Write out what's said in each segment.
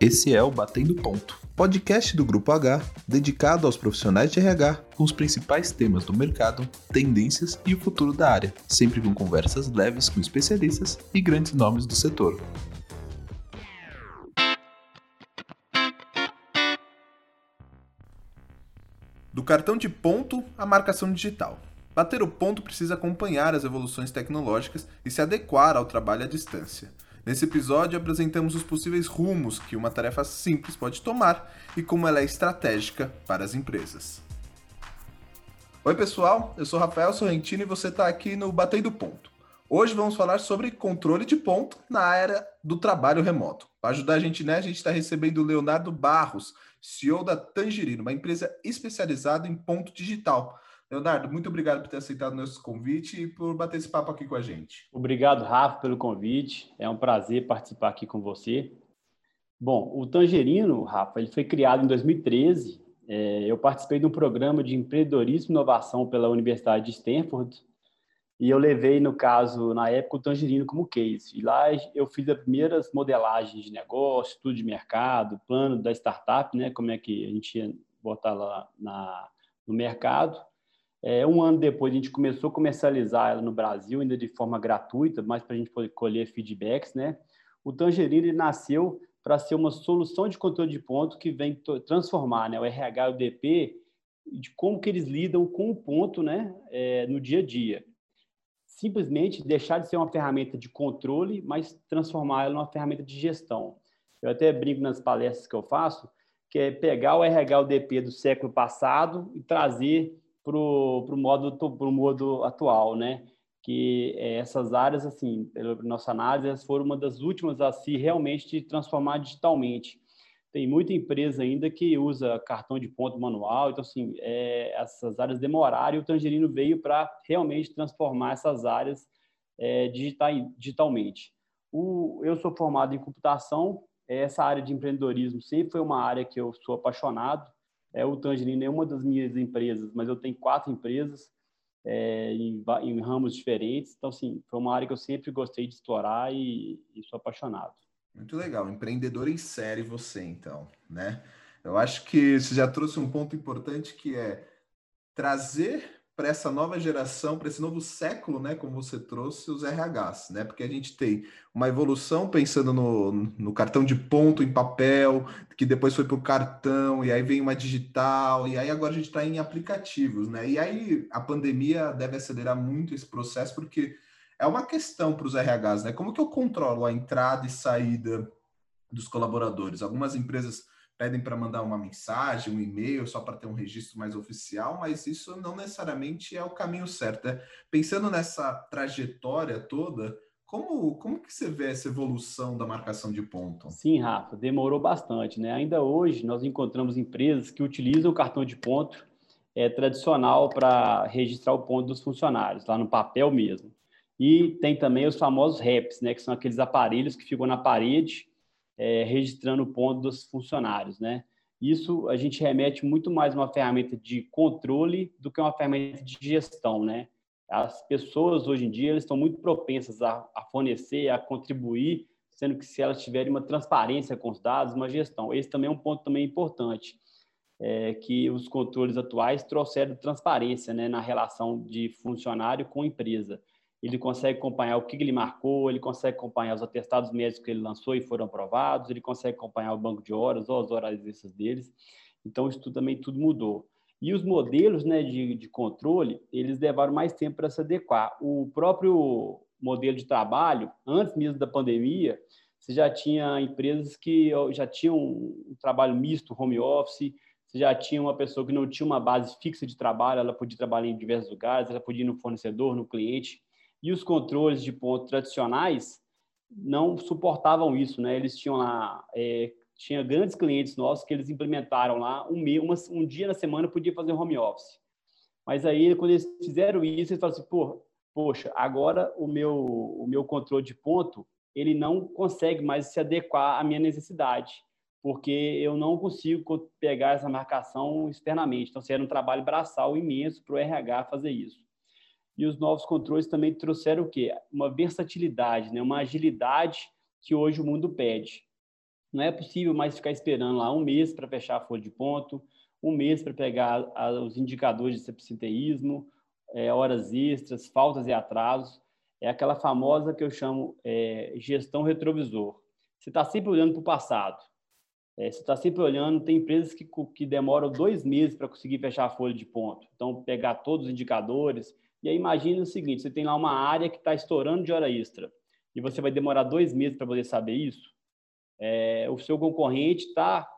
Esse é o Batendo Ponto, podcast do Grupo H, dedicado aos profissionais de RH com os principais temas do mercado, tendências e o futuro da área, sempre com conversas leves com especialistas e grandes nomes do setor. Do cartão de ponto à marcação digital. Bater o ponto precisa acompanhar as evoluções tecnológicas e se adequar ao trabalho à distância. Nesse episódio, apresentamos os possíveis rumos que uma tarefa simples pode tomar e como ela é estratégica para as empresas. Oi, pessoal, eu sou Rafael Sorrentino e você está aqui no Batendo Ponto. Hoje vamos falar sobre controle de ponto na era do trabalho remoto. Para ajudar a gente, né, a gente está recebendo o Leonardo Barros, CEO da Tangerino, uma empresa especializada em ponto digital. Leonardo, muito obrigado por ter aceitado nosso convite e por bater esse papo aqui com a gente. Obrigado, Rafa, pelo convite. É um prazer participar aqui com você. Bom, o Tangerino, Rafa, ele foi criado em 2013. É, eu participei de um programa de empreendedorismo e inovação pela Universidade de Stanford e eu levei, no caso, na época, o Tangerino como case. E lá eu fiz as primeiras modelagens de negócio, estudo de mercado, plano da startup, né, como é que a gente ia botar lá na, no mercado. É, um ano depois, a gente começou a comercializar ela no Brasil, ainda de forma gratuita, mas para a gente poder colher feedbacks. Né? O Tangerine nasceu para ser uma solução de controle de ponto que vem transformar né, o RH e o DP de como que eles lidam com o ponto né, é, no dia a dia. Simplesmente deixar de ser uma ferramenta de controle, mas transformar ela numa ferramenta de gestão. Eu até brinco nas palestras que eu faço, que é pegar o RH e o DP do século passado e trazer para o modo, modo atual, né? Que é, essas áreas, assim, pela nossa análise, foram uma das últimas a se realmente transformar digitalmente. Tem muita empresa ainda que usa cartão de ponto manual, então, assim, é, essas áreas demoraram e o Tangerino veio para realmente transformar essas áreas é, digital, digitalmente. O, eu sou formado em computação, essa área de empreendedorismo sempre foi uma área que eu sou apaixonado, é, o Tangerino é uma das minhas empresas, mas eu tenho quatro empresas é, em, em, ramos diferentes. Então, assim, foi uma área que eu sempre gostei de explorar e, e sou apaixonado. Muito legal, empreendedor em série você, então, né? Eu acho que você já trouxe um ponto importante que é trazer para essa nova geração, para esse novo século, né, como você trouxe, os RHs, né? Porque a gente tem uma evolução pensando no, no cartão de ponto em papel, que depois foi para o cartão, e aí vem uma digital, e aí agora a gente está em aplicativos, né? E aí a pandemia deve acelerar muito esse processo, porque é uma questão para os RHs, né? Como que eu controlo a entrada e saída dos colaboradores? Algumas empresas pedem para mandar uma mensagem, um e-mail, só para ter um registro mais oficial, mas isso não necessariamente é o caminho certo. Né? Pensando nessa trajetória toda, como, como que você vê essa evolução da marcação de ponto? Sim, Rafa, demorou bastante. Né? Ainda hoje, nós encontramos empresas que utilizam o cartão de ponto é, tradicional para registrar o ponto dos funcionários, lá no papel mesmo. E tem também os famosos REPs, né, que são aqueles aparelhos que ficam na parede é, registrando o ponto dos funcionários, né? Isso a gente remete muito mais uma ferramenta de controle do que uma ferramenta de gestão, né? As pessoas hoje em dia elas estão muito propensas a, a fornecer, a contribuir, sendo que se elas tiverem uma transparência com os dados, uma gestão. Esse também é um ponto também importante, é, que os controles atuais trouxeram transparência, né, na relação de funcionário com empresa ele consegue acompanhar o que ele marcou, ele consegue acompanhar os atestados médicos que ele lançou e foram aprovados, ele consegue acompanhar o banco de horas ou as horas extras deles. Então, isso tudo, também tudo mudou. E os modelos né, de, de controle, eles levaram mais tempo para se adequar. O próprio modelo de trabalho, antes mesmo da pandemia, você já tinha empresas que já tinham um trabalho misto, home office, você já tinha uma pessoa que não tinha uma base fixa de trabalho, ela podia trabalhar em diversos lugares, ela podia ir no fornecedor, no cliente, e os controles de ponto tradicionais não suportavam isso, né? Eles tinham lá, é, tinha grandes clientes nossos que eles implementaram lá um, uma, um dia na semana podia fazer home office. Mas aí quando eles fizeram isso, eles falaram assim, Pô, poxa, agora o meu o meu controle de ponto ele não consegue mais se adequar à minha necessidade, porque eu não consigo pegar essa marcação externamente. Então, seria um trabalho braçal imenso para o RH fazer isso. E os novos controles também trouxeram o quê? Uma versatilidade, né? uma agilidade que hoje o mundo pede. Não é possível mais ficar esperando lá um mês para fechar a folha de ponto, um mês para pegar os indicadores de sepsinteísmo, é, horas extras, faltas e atrasos. É aquela famosa que eu chamo é, gestão retrovisor. Você está sempre olhando para o passado. É, você está sempre olhando, tem empresas que, que demoram dois meses para conseguir fechar a folha de ponto. Então, pegar todos os indicadores. E aí, imagine o seguinte: você tem lá uma área que está estourando de hora extra e você vai demorar dois meses para poder saber isso. É, o seu concorrente está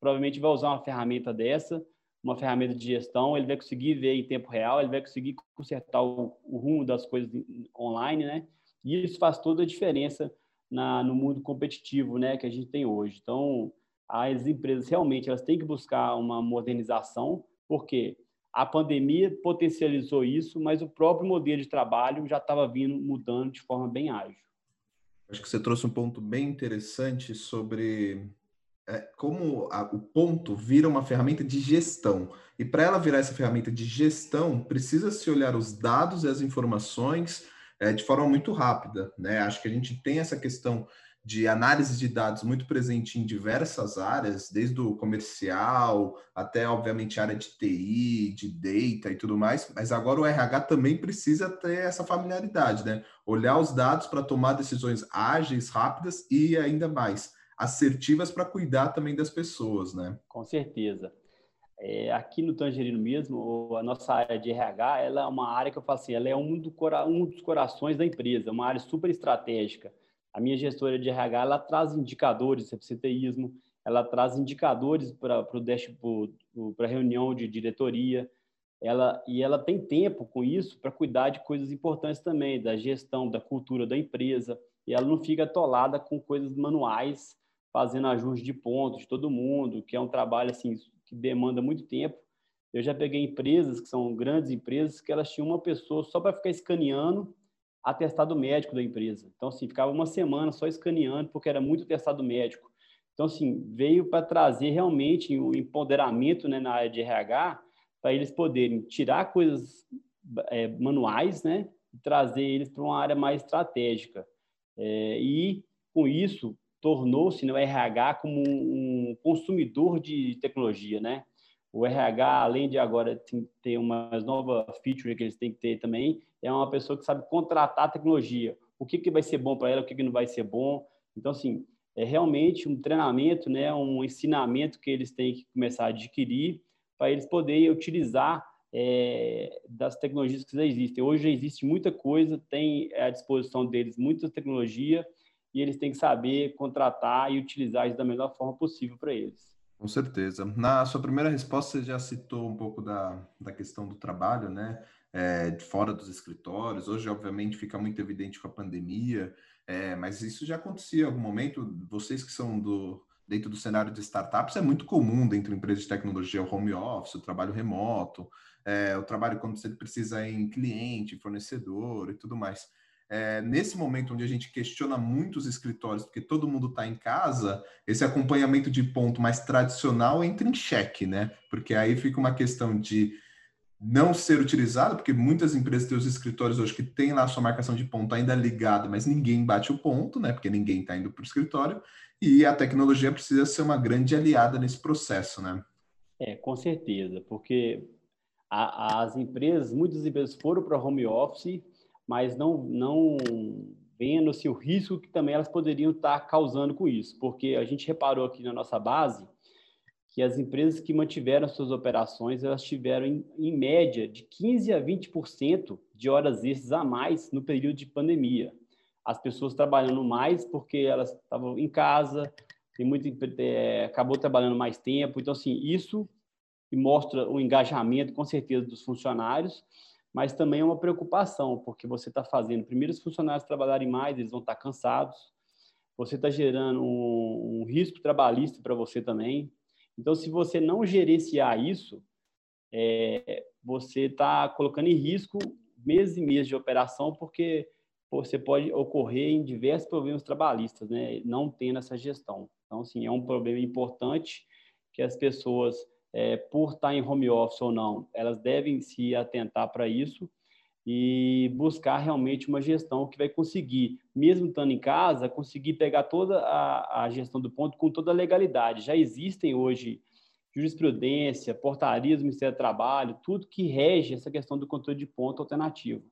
provavelmente vai usar uma ferramenta dessa, uma ferramenta de gestão, ele vai conseguir ver em tempo real, ele vai conseguir consertar o, o rumo das coisas online, né? E isso faz toda a diferença na, no mundo competitivo, né, que a gente tem hoje. Então, as empresas realmente elas têm que buscar uma modernização, porque a pandemia potencializou isso, mas o próprio modelo de trabalho já estava vindo mudando de forma bem ágil. Acho que você trouxe um ponto bem interessante sobre é, como a, o ponto vira uma ferramenta de gestão. E para ela virar essa ferramenta de gestão, precisa se olhar os dados e as informações é, de forma muito rápida. Né? Acho que a gente tem essa questão de análise de dados muito presente em diversas áreas, desde o comercial até, obviamente, área de TI, de data e tudo mais, mas agora o RH também precisa ter essa familiaridade, né? Olhar os dados para tomar decisões ágeis, rápidas e ainda mais assertivas para cuidar também das pessoas, né? Com certeza. É, aqui no Tangerino mesmo, a nossa área de RH, ela é uma área que eu falo assim, ela é um, do, um dos corações da empresa, uma área super estratégica. A minha gestora de RH, ela traz indicadores de absenteísmo, ela traz indicadores para a reunião de diretoria, ela e ela tem tempo com isso para cuidar de coisas importantes também, da gestão, da cultura da empresa, e ela não fica atolada com coisas manuais fazendo ajuste de pontos de todo mundo, que é um trabalho assim que demanda muito tempo. Eu já peguei empresas que são grandes empresas que elas tinham uma pessoa só para ficar escaneando atestado médico da empresa. Então, assim, ficava uma semana só escaneando, porque era muito atestado médico. Então, assim, veio para trazer realmente um empoderamento né, na área de RH, para eles poderem tirar coisas é, manuais, né, e trazer eles para uma área mais estratégica. É, e, com isso, tornou-se né, o RH como um, consumidor de tecnologia, né? O RH, além de agora ter uma nova feature que eles têm que ter também, é uma pessoa que sabe contratar tecnologia. O que, que vai ser bom para ela, o que, que não vai ser bom. Então, assim, é realmente um treinamento, né, um ensinamento que eles têm que começar a adquirir para eles poderem utilizar é, das tecnologias que já existem. Hoje já existe muita coisa, tem à disposição deles muita tecnologia, e eles têm que saber contratar e utilizar isso da melhor forma possível para eles. Com certeza. Na sua primeira resposta, você já citou um pouco da, da questão do trabalho, né? É, de fora dos escritórios. Hoje, obviamente, fica muito evidente com a pandemia, é, mas isso já acontecia em algum momento. Vocês que são do, dentro do cenário de startups, é muito comum dentro de empresas de tecnologia o home office, o trabalho remoto, é, o trabalho quando você precisa em cliente, fornecedor e tudo mais é, nesse momento onde a gente questiona muitos escritórios, porque todo mundo está em casa, esse acompanhamento de ponto mais tradicional entra em xeque, né? Porque aí fica uma questão de não ser utilizado, porque muitas empresas têm os escritórios hoje que têm lá a sua marcação de ponto ainda ligada, mas ninguém bate o ponto, né? Porque ninguém está indo para o escritório, e a tecnologia precisa ser uma grande aliada nesse processo, né? É, com certeza, porque a, as empresas, muitas empresas foram para home office mas não, não vendo-se o risco que também elas poderiam estar causando com isso, porque a gente reparou aqui na nossa base que as empresas que mantiveram suas operações, elas tiveram, em, em média, de 15% a 20% de horas extras a mais no período de pandemia. As pessoas trabalhando mais porque elas estavam em casa, tem muito, é, acabou trabalhando mais tempo. Então, assim, isso mostra o engajamento, com certeza, dos funcionários, mas também é uma preocupação, porque você está fazendo, primeiro, os funcionários trabalharem mais, eles vão estar tá cansados, você está gerando um, um, risco trabalhista para você também. Então, se você não gerenciar isso, é, você está colocando em risco meses e meses de operação, porque você pode ocorrer em diversos problemas trabalhistas, né? não tendo essa gestão. Então, assim, é um problema importante que as pessoas é, por estar em home office ou não, elas devem se atentar para isso. e buscar realmente uma gestão que vai conseguir, mesmo estando em casa, conseguir pegar toda a, a gestão do ponto com toda a legalidade. Já existem hoje jurisprudência, portarias do Ministério do Trabalho, tudo que rege essa questão do controle de ponto alternativo.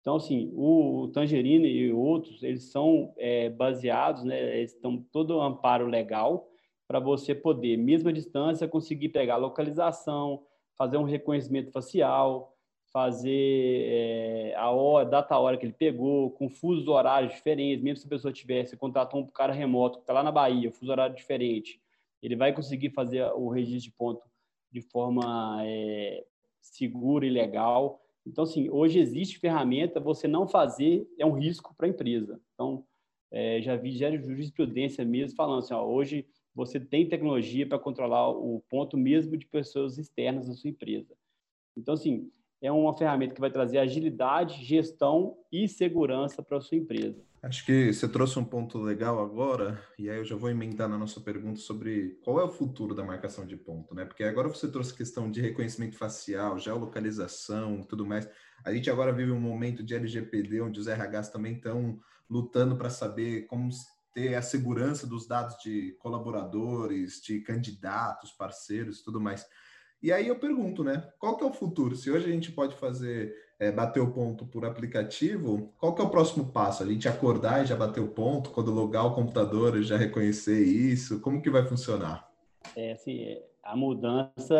Então, assim, o Tangerine e outros, eles são é, baseados, né, eles estão todo amparo legal para você poder, mesmo à distância, conseguir pegar a localização, fazer um reconhecimento facial, fazer é, a hora, data a hora que ele pegou, com fusos horários diferentes, mesmo se a pessoa tivesse, contratou um cara remoto que está lá na Bahia, fuso horário diferente, ele vai conseguir fazer o registro de ponto de forma é, segura e legal. Então, assim, hoje existe ferramenta, você não fazer é um risco para a empresa. Então, é, já vi já jurisprudência mesmo falando assim, ó, hoje você tem tecnologia para controlar o ponto mesmo de pessoas externas da sua empresa. Então, assim, é uma ferramenta que vai trazer agilidade, gestão e segurança para a sua empresa. Acho que você trouxe um ponto legal agora, e aí eu já vou emendar na nossa pergunta sobre qual é o futuro da marcação de ponto, né? Porque agora você trouxe questão de reconhecimento facial, geolocalização, tudo mais. A gente agora vive um momento de LGPD, onde os RHs também estão lutando para saber como ter a segurança dos dados de colaboradores, de candidatos, parceiros, tudo mais. E aí eu pergunto, né? Qual que é o futuro? Se hoje a gente pode fazer é, bater o ponto por aplicativo, qual que é o próximo passo? A gente acordar e já bater o ponto, quando logar o computador e já reconhecer isso? Como que vai funcionar? É assim, a mudança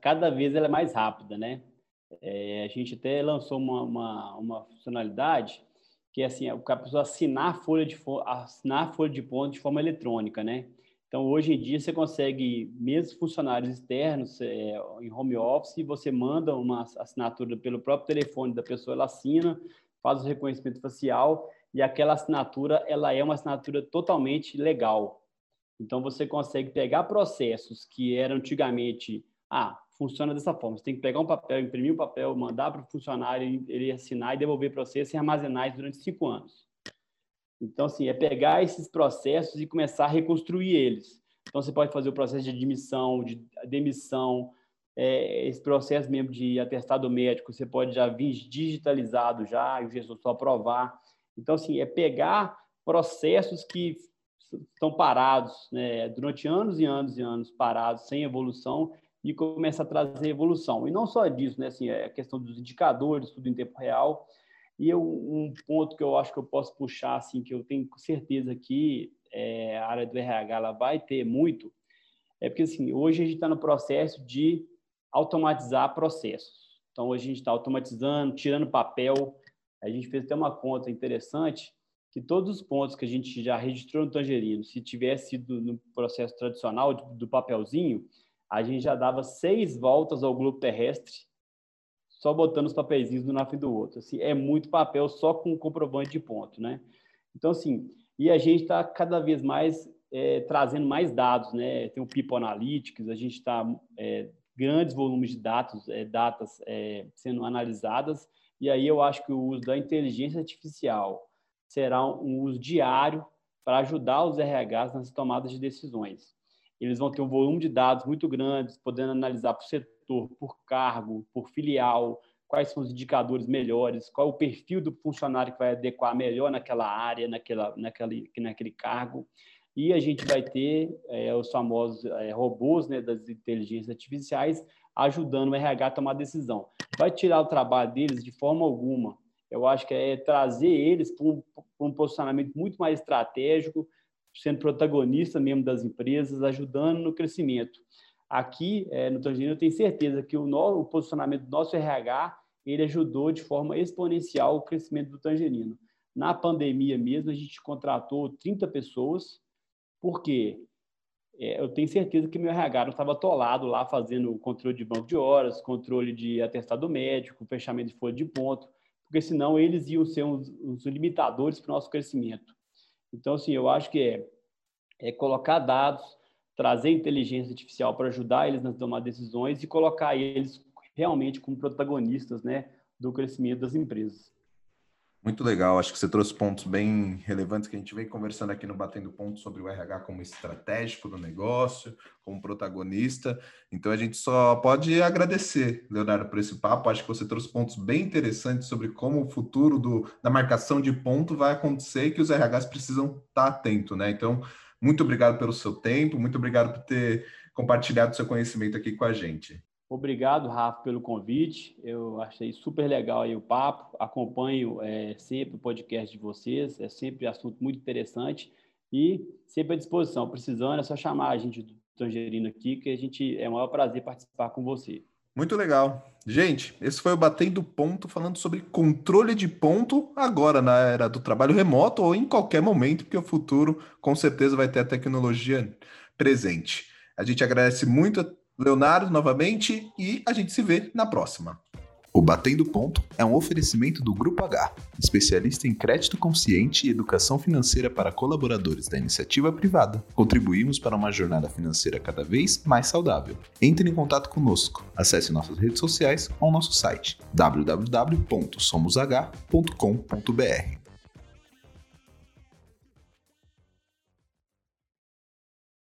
cada vez ela é mais rápida, né? É, a gente até lançou uma, uma, uma, funcionalidade que é assim, a pessoa assinar a folha de assinar folha de ponto de forma eletrônica, né? Então, hoje em dia, você consegue, mesmo funcionários externos, é, em home office, você manda uma assinatura pelo próprio telefone da pessoa, ela assina, faz o reconhecimento facial, e aquela assinatura, ela é uma assinatura totalmente legal. Então, você consegue pegar processos que eram antigamente, ah, funciona dessa forma, você tem que pegar um papel, imprimir o um papel, mandar para o funcionário, ele assinar e devolver para você, e armazenar durante cinco anos. Então, assim, é pegar esses processos e começar a reconstruir eles. Então, você pode fazer o processo de admissão, de demissão, é, esse processo mesmo de atestado médico, você pode já vir digitalizado já, e o gestor só aprovar. Então, assim, é pegar processos que estão parados, né, durante anos e anos e anos parados, sem evolução, e começar a trazer evolução. E não só disso, né, assim, é a questão dos indicadores, tudo em tempo real, e eu, um ponto que eu acho que eu posso puxar, assim, que eu tenho certeza que é, a área do RH ela vai ter muito, é porque assim, hoje a gente está no processo de automatizar processos. Então, hoje a gente está automatizando, tirando papel. A gente fez até uma conta interessante que todos os pontos que a gente já registrou no Tangerino, se tivesse sido no processo tradicional do papelzinho, a gente já dava seis voltas ao globo terrestre só botando os papeizinhos um na frente do outro. Assim, é muito papel só com comprovante de ponto, né? Então, assim, e a gente está cada vez mais é, trazendo mais dados, né? Tem o People Analytics, a gente está é, grandes volumes de dados, é, datas é, sendo analisadas, e aí eu acho que o uso da inteligência artificial será um uso diário para ajudar os RHs nas tomadas de decisões. Eles vão ter um volume de dados muito grandes, podendo analisar por setor, por cargo, por filial, quais são os indicadores melhores, qual é o perfil do funcionário que vai adequar melhor naquela área, naquela, naquele, naquele cargo. E a gente vai ter é, os famosos é, robôs né, das inteligências artificiais ajudando o RH a tomar decisão. Vai tirar o trabalho deles de forma alguma. Eu acho que é trazer eles para um, um posicionamento muito mais estratégico, sendo protagonista mesmo das empresas, ajudando no crescimento. Aqui é, no Tangerino, eu tenho certeza que o, no, o posicionamento do nosso RH ele ajudou de forma exponencial o crescimento do Tangerino. Na pandemia mesmo, a gente contratou 30 pessoas, porque é, eu tenho certeza que meu RH não estava atolado lá fazendo controle de banco de horas, controle de atestado médico, fechamento de folha de ponto, porque senão eles iam ser os limitadores para o nosso crescimento. Então, assim, eu acho que é, é colocar dados, trazer inteligência artificial para ajudar eles a tomar decisões e colocar eles realmente como protagonistas né, do crescimento das empresas. Muito legal, acho que você trouxe pontos bem relevantes que a gente vem conversando aqui no Batendo Ponto sobre o RH como estratégico do negócio, como protagonista. Então a gente só pode agradecer, Leonardo, por esse papo. Acho que você trouxe pontos bem interessantes sobre como o futuro do, da marcação de ponto vai acontecer e que os RHs precisam estar atentos, né? Então, muito obrigado pelo seu tempo, muito obrigado por ter compartilhado seu conhecimento aqui com a gente. Obrigado, Rafa, pelo convite. Eu achei super legal aí o papo. Acompanho é, sempre o podcast de vocês. É sempre assunto muito interessante e sempre à disposição. Precisando, é só chamar a gente do Tangerino aqui, que a gente é um maior prazer participar com você. Muito legal. Gente, esse foi o Batendo Ponto, falando sobre controle de ponto agora na era do trabalho remoto ou em qualquer momento, porque o futuro com certeza vai ter a tecnologia presente. A gente agradece muito Leonardo novamente e a gente se vê na próxima. O Batendo Ponto é um oferecimento do Grupo H, especialista em crédito consciente e educação financeira para colaboradores da iniciativa privada. Contribuímos para uma jornada financeira cada vez mais saudável. Entre em contato conosco. Acesse nossas redes sociais ou nosso site www.somosh.com.br.